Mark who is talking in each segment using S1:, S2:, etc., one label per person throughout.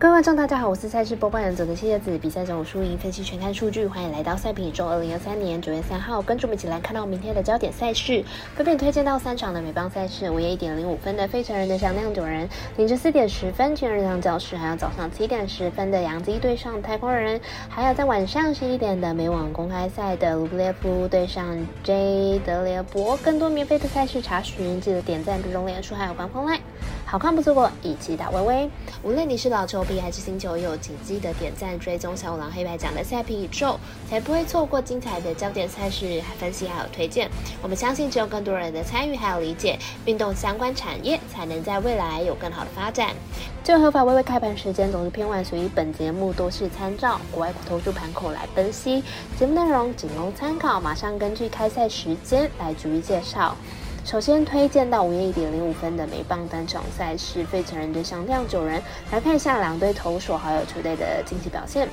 S1: 各位观众，大家好，我是赛事播报员佐的谢叶子。比赛中输赢分析全看数据，欢迎来到赛品宇宙。二零二三年九月三号，跟着我们一起来看到明天的焦点赛事。分别推荐到三场的美邦赛事：午夜一点零五分的费城人对上酿酒人，凌晨四点十分全日堂教室，还有早上七点十分的洋基对上太空人，还有在晚上十一点的美网公开赛的卢布列夫对上 J 德列博。更多免费的赛事查询，记得点赞、追踪脸书还有官方号。好看不错过，一起打微微。无论你是老球皮还是新球友，请记得点赞、追踪小五郎黑白奖的赛评宇宙，才不会错过精彩的焦点赛事分析还有推荐。我们相信，只有更多人的参与还有理解，运动相关产业才能在未来有更好的发展。这合法微微开盘时间总是偏晚，所以本节目都是参照国外投注盘口来分析，节目内容仅供参考。马上根据开赛时间来逐一介绍。首先推荐到午夜一点零五分的美棒单场赛事，费城人对上酿酒人，来看一下两队投手好友球队的近期表现。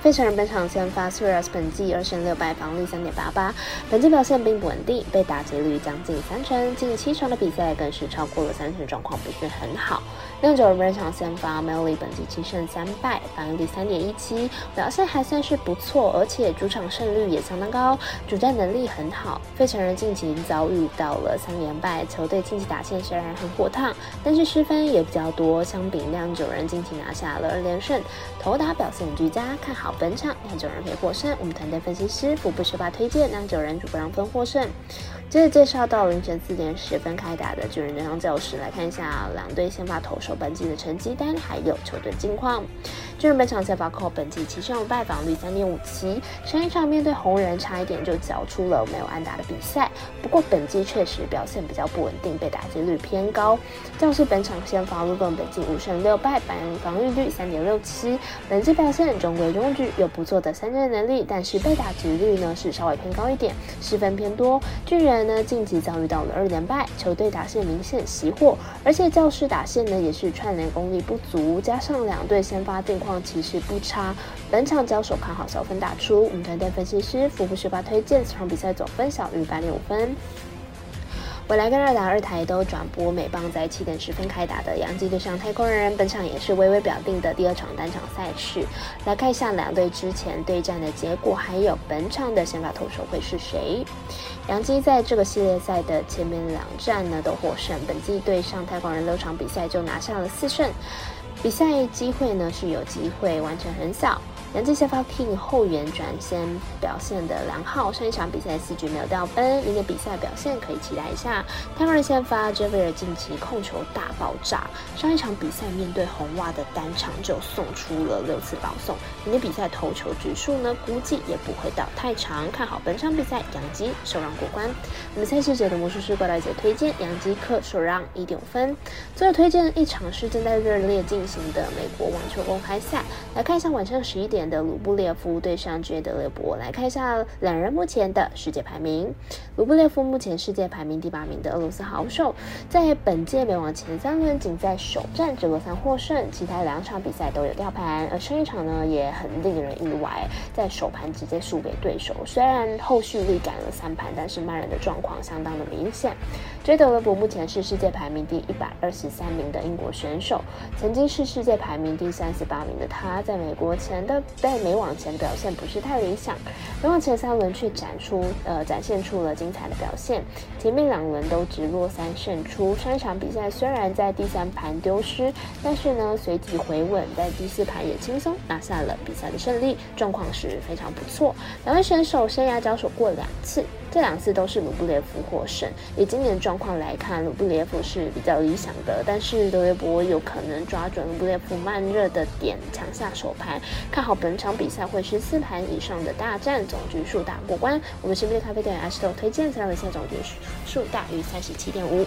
S1: 费城人本场先发 s u a r e s 本季二胜六败，防率三点八八，本季表现并不稳定，被打击率将近三成，近七场的比赛更是超过了三成，状况不是很好。酿酒人本场先发 Melly 本季七胜三败，防御率三点一七，表现还算是不错，而且主场胜率也相当高，主战能力很好。费城人近期遭遇到了三连败，球队近期打线虽然很火烫，但是失分也比较多。相比酿酒人近期拿下了二连胜，投打表现俱佳，看好本场酿酒人可以获胜。我们团队分析师不不十八推荐酿酒人主不让分获胜。接着介绍到凌晨四点十分开打的巨人对上教室，来看一下两队先发投手。本季的成绩单还有球队近况。巨人本场先发扣本季七胜五败，防率三点五七。上一场面对红人，差一点就缴出了没有安打的比赛。不过本季确实表现比较不稳定，被打击率偏高。教士本场先发卢顿本季五胜六败，防防御率三点六七。本季表现中规中矩，有不错的三振能力，但是被打击率呢是稍微偏高一点，失分偏多。巨人呢晋级遭遇到了二连败，球队打线明显熄火，而且教士打线呢也是。串联功力不足，加上两队先发近况其实不差，本场交手看好小分打出。我们团队分析师福布学霸推荐，这场比赛总分小于八点五分。未来跟二打二台都转播美棒在七点十分开打的洋基对上太空人，本场也是微微表定的第二场单场赛事。来看一下两队之前对战的结果，还有本场的先发投手会是谁。洋基在这个系列赛的前面两战呢都获胜，本季对上太空人六场比赛就拿下了四胜，比赛机会呢是有机会完成很小。杨基先发 King 后援转先表现的良好，上一场比赛四局没有掉分，明天比赛表现可以期待一下。太空人先发 Javier 近期控球大爆炸，上一场比赛面对红袜的单场就送出了六次保送，明天比赛投球局数呢估计也不会到太长，看好本场比赛杨基首让过关。那么赛事者的魔术师怪大姐推荐杨基客首让一点五分。最后推荐一场是正在热烈进行的美国网球公开赛，来看一下晚上十一点。的卢布列夫对上杰德勒博，来看一下两人目前的世界排名。卢布列夫目前世界排名第八名的俄罗斯好手，在本届美网前三轮仅在首战只落三获胜，其他两场比赛都有掉盘，而上一场呢也很令人意外，在首盘直接输给对手。虽然后续力赶了三盘，但是慢人的状况相当的明显。杰德勒博目前是世界排名第一百二十三名的英国选手，曾经是世界排名第三十八名的他，在美国前的。在美网前表现不是太理想，美网前三轮却展出呃展现出了精彩的表现，前面两轮都直落三胜出。三场比赛虽然在第三盘丢失，但是呢随即回稳，在第四盘也轻松拿下了比赛的胜利，状况是非常不错。两位选手生涯交手过两次。这两次都是卢布列夫获胜。以今年状况来看，卢布列夫是比较理想的，但是德约博有可能抓准卢布列夫慢热的点，抢下手盘。看好本场比赛会是四盘以上的大战，总局数打过关。我们身边的咖啡店 S 豆推荐三位赛总局数大于三十七点五。